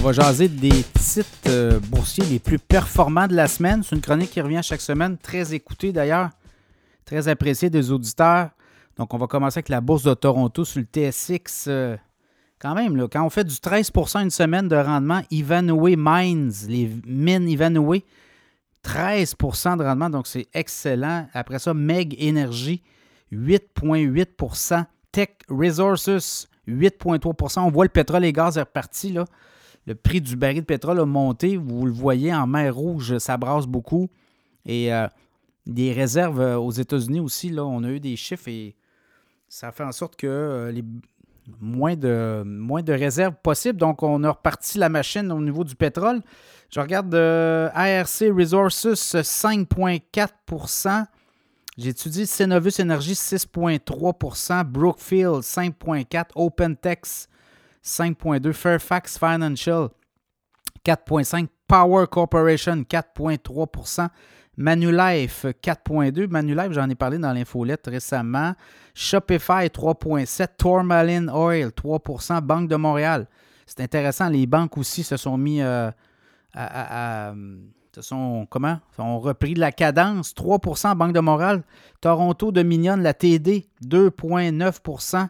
va jaser des titres euh, boursiers les plus performants de la semaine. C'est une chronique qui revient chaque semaine, très écoutée d'ailleurs, très appréciée des auditeurs. Donc, on va commencer avec la bourse de Toronto sur le TSX. Euh, quand même, quand on fait du 13% une semaine de rendement, Ivanhoe Mines, les mines Ivanhoe, 13% de rendement, donc c'est excellent. Après ça, Meg Energy, 8,8% Tech Resources, 8,3% On voit le pétrole et gaz est reparti. Là. Le prix du baril de pétrole a monté. Vous le voyez en mer Rouge, ça brasse beaucoup. Et euh, des réserves euh, aux États-Unis aussi, là, on a eu des chiffres et ça fait en sorte que euh, les, moins, de, moins de réserves possibles. Donc, on a reparti la machine au niveau du pétrole. Je regarde ARC Resources 5,4% J'étudie Cenovus Energy 6,3% Brookfield 5,4% OpenTex 5,2 Fairfax Financial 4,5 Power Corporation 4,3% Manulife 4,2 Manulife, j'en ai parlé dans l'infolette récemment. Shopify 3,7 Tourmaline Oil 3% Banque de Montréal. C'est intéressant, les banques aussi se sont mis euh, à, à sont, comment? ont repris de la cadence. 3% Banque de Montréal. Toronto Dominion, la TD, 2,9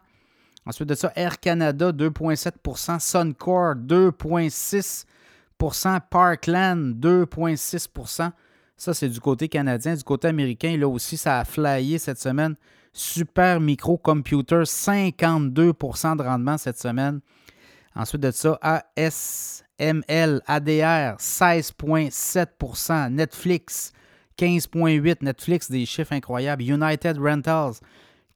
Ensuite de ça, Air Canada, 2,7% Suncor, 2,6% Parkland, 2,6% Ça, c'est du côté canadien. Du côté américain, là aussi, ça a flyé cette semaine. Super Micro Computer, 52% de rendement cette semaine. Ensuite de ça, AS ML, ADR, 16,7% Netflix, 15,8% Netflix, des chiffres incroyables. United Rentals,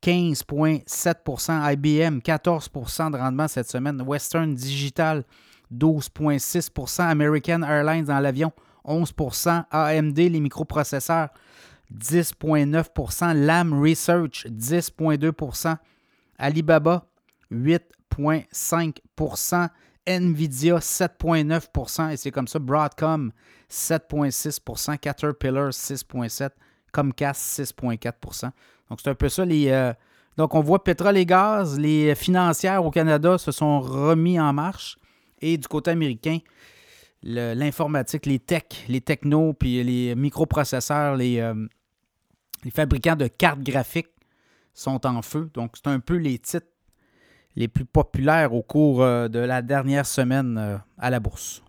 15,7% IBM, 14% de rendement cette semaine. Western Digital, 12,6% American Airlines dans l'avion, 11% AMD, les microprocesseurs, 10,9% LAM Research, 10,2% Alibaba, 8,5% Nvidia 7,9% et c'est comme ça. Broadcom 7,6% Caterpillar 6,7 Comcast 6,4% Donc c'est un peu ça. Les, euh, donc on voit pétrole et gaz, les financières au Canada se sont remis en marche et du côté américain, l'informatique, les techs, les technos, puis les microprocesseurs, les, euh, les fabricants de cartes graphiques sont en feu. Donc c'est un peu les titres les plus populaires au cours euh, de la dernière semaine à la bourse.